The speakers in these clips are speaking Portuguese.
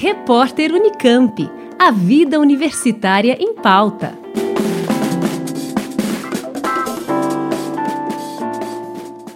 Repórter Unicamp. A vida universitária em pauta.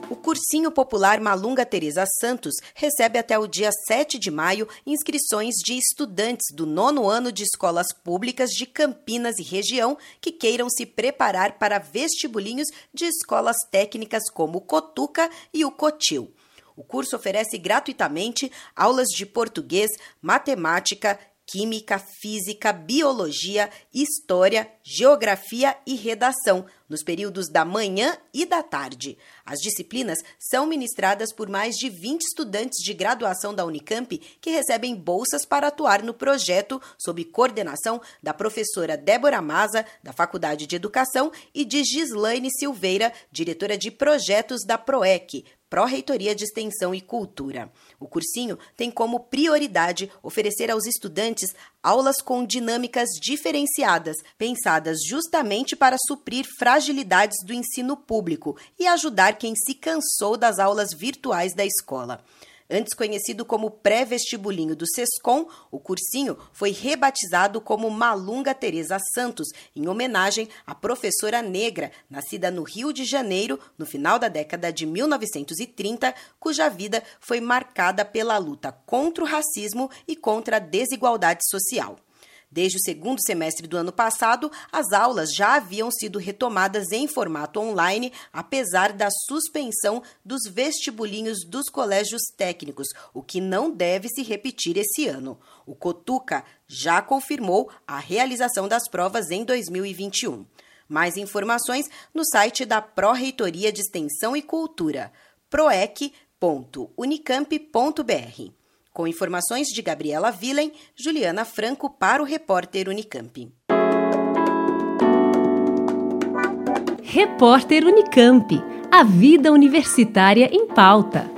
O Cursinho Popular Malunga Teresa Santos recebe até o dia 7 de maio inscrições de estudantes do nono ano de escolas públicas de Campinas e região que queiram se preparar para vestibulinhos de escolas técnicas como o Cotuca e o Cotil. O curso oferece gratuitamente aulas de português, matemática, química, física, biologia, história, geografia e redação, nos períodos da manhã e da tarde. As disciplinas são ministradas por mais de 20 estudantes de graduação da Unicamp que recebem bolsas para atuar no projeto sob coordenação da professora Débora Maza, da Faculdade de Educação, e de Gislaine Silveira, diretora de projetos da PROEC, Pró-Reitoria de Extensão e Cultura. O cursinho tem como prioridade oferecer aos estudantes aulas com dinâmicas diferenciadas, pensadas justamente para suprir fragilidades do ensino público e ajudar quem se cansou das aulas virtuais da escola. Antes conhecido como pré-vestibulinho do SESCOM, o cursinho foi rebatizado como Malunga Teresa Santos, em homenagem à professora negra, nascida no Rio de Janeiro no final da década de 1930, cuja vida foi marcada pela luta contra o racismo e contra a desigualdade social. Desde o segundo semestre do ano passado, as aulas já haviam sido retomadas em formato online, apesar da suspensão dos vestibulinhos dos colégios técnicos, o que não deve se repetir esse ano. O Cotuca já confirmou a realização das provas em 2021. Mais informações no site da Pró-Reitoria de Extensão e Cultura, proec.unicamp.br. Com informações de Gabriela Villen, Juliana Franco para o repórter Unicamp. Repórter Unicamp. A vida universitária em pauta.